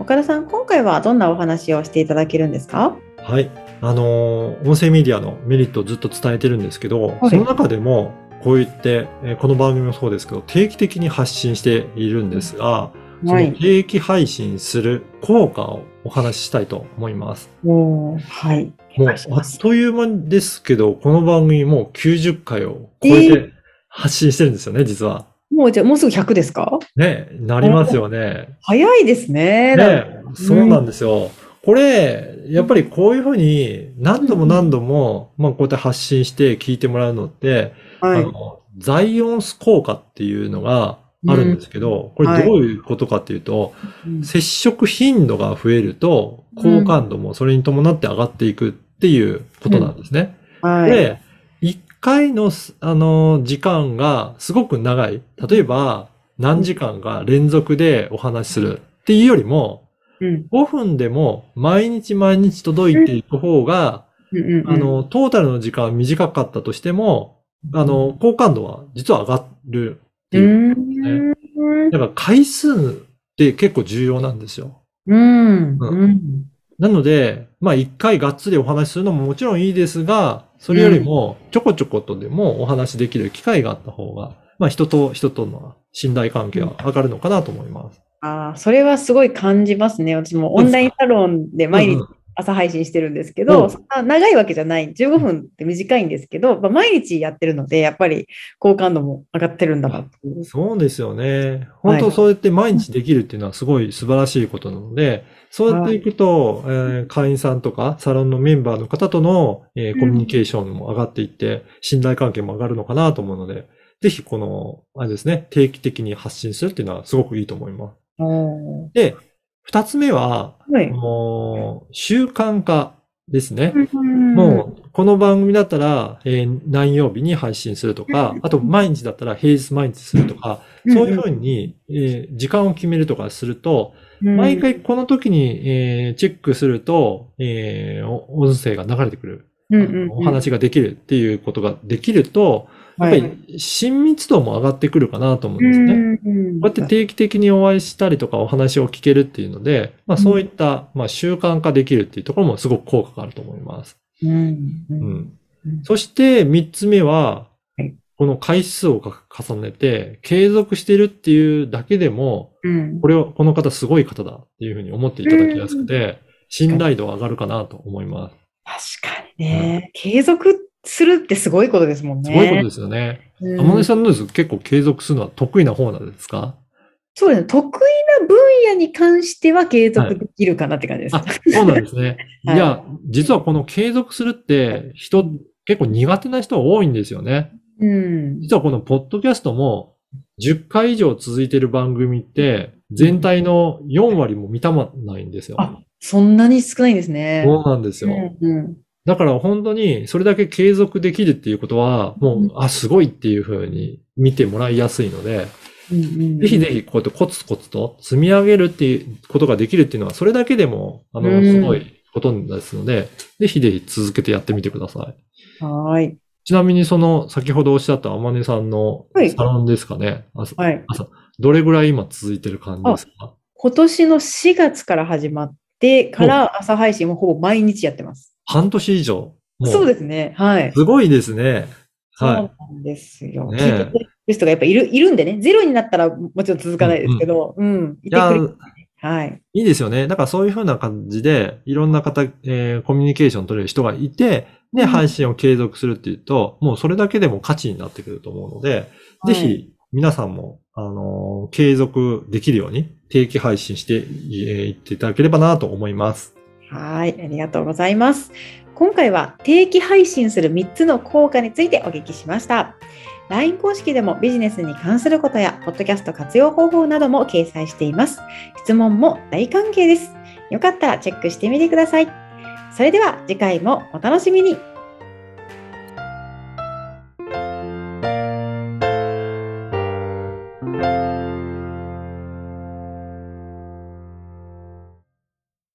岡田さん今回はどんなお話をしていただけるんですか？はい。あのー音声メディアのメリットをずっと伝えてるんですけど、はい。その中でも、こう言って、えーこの番組もそうですけど、定期的に発信しているんですが、その定期配信する効果をお話ししたいと思います。おーはい。おもう、あっという間ですけど、この番組もう90回を超ええて発信してるんですよね、実は。もうじゃあもうすぐ100ですか？ね、なりますよね。早いですね。ね、そうなんですよ。これ、やっぱりこういうふうに何度も何度も、まあこうやって発信して聞いてもらうのって、はい。あの、ザイオンス効果っていうのがあるんですけど、こはいれどういうことかっていうと、うん。接触頻度が増えると、好感度もそれに伴って上がっていくっていうことなんですね。はい。で、一回のす、あの、時間がすごく長い。例えば、何時間か連続でお話しする。っていうよりも、うん。5分でも毎日毎日届いていく方が、あの、トータルの時間は短かったとしても、あの、好感度は実は上がるってういう。ーん。だから回数って結構重要なんですよ。うん。ううんなので、まあ一回がっつりお話しするのももちろんいいですが、それよりもちょこちょことでもお話しできる機会があった方が、まあ人と人との信頼関係は上がるのかなと思います。ああ、それはすごい感じますね。私もオンラインサロンで毎日朝配信してるんですけど、うんそんな長いわけじゃない。15分って短いんですけど、まあ、毎日やってるので、やっぱり好感度も上がってるんだな。そうですよね。本当そうやって毎日できるっていうのはすごい素晴らしいことなので、そうやっていくと、えー会員さんとかサロンのメンバーの方との、えーコミュニケーションも上がっていって、信頼関係も上がるのかなと思うので、ぜひこの、あれですね、定期的に発信するっていうのはすごくいいと思います。で、二つ目は、はい。もう習慣化ですね。うんもう、この番組だったら、えー何曜日に配信するとか、あと毎日だったら平日毎日するとか、そういうふうに、えー時間を決めるとかすると、うん、毎回この時に、えーチェックすると、えーお音声が流れてくる、お話ができるっていうことができると、やっぱはいり親密度も上がってくるかなと思うんですね。うんこうやって定期的にお会いしたりとかお話を聞けるっていうので、まあそういった、まあ習慣化できるっていうところもすごく効果があると思います。うんううん。ん。そして三つ目ははい、この回数をか重ねて継続してるっていうだけでも、うん。これを、この方すごい方だっていうふうに思っていただきやすくて、信頼度が上がるかなと思います。確かにね、継続するってすごいことですもんね。すごいことですよね。うん天音さんどうです結構継続するのは得意な方なんですか？そうですね。得意な分野に関しては継続できるかなって感じです。あ、そうなんですね。はいいや、実はこの継続するって人、結構苦手な人多いんですよね。うん。実はこのポッドキャストも10回以上続いてる番組って全体の4割も満たまないんですよ。あ、そんなに少ないんですね。そうなんですよ。うんうんだから本当にそれだけ継続できるっていうことは、もう、あ、すごいっていう風に見てもらいやすいので、ぜひぜひこうやってコツコツと積み上げるっていうことができるっていうのは、それだけでも、あの、うんすごいことですので、ぜひぜひ続けてやってみてください。はーい。ちなみにその、先ほどおっしゃった天音さんのはいサロンですかね。あはい。どれぐらい今続いてる感じですか？今年の4月から始まってから朝配信もほぼ毎日やってます。半年以上。もそうですね。はい。すごいですね。そうはなんですよ。ね聞いてくれる人がやっぱいる、いるんでね。ゼロになったらもちろん続かないですけど、うん。いい。いやてくれ、る。はい。いいですよね。だからそういうふうな感じで、いろんな方、えーコミュニケーション取れる人がいて、で、うん配信を継続するっていうと、もうそれだけでも価値になってくると思うので、ぜひ皆さんも、あのー継続できるように定期配信してえーいっていただければなと思います。はい。ありがとうございます。今回は定期配信する3つの効果についてお聞きしました。LINE 公式でもビジネスに関することや、ポッドキャスト活用方法なども掲載しています。質問も大歓迎です。よかったらチェックしてみてください。それでは次回もお楽しみに。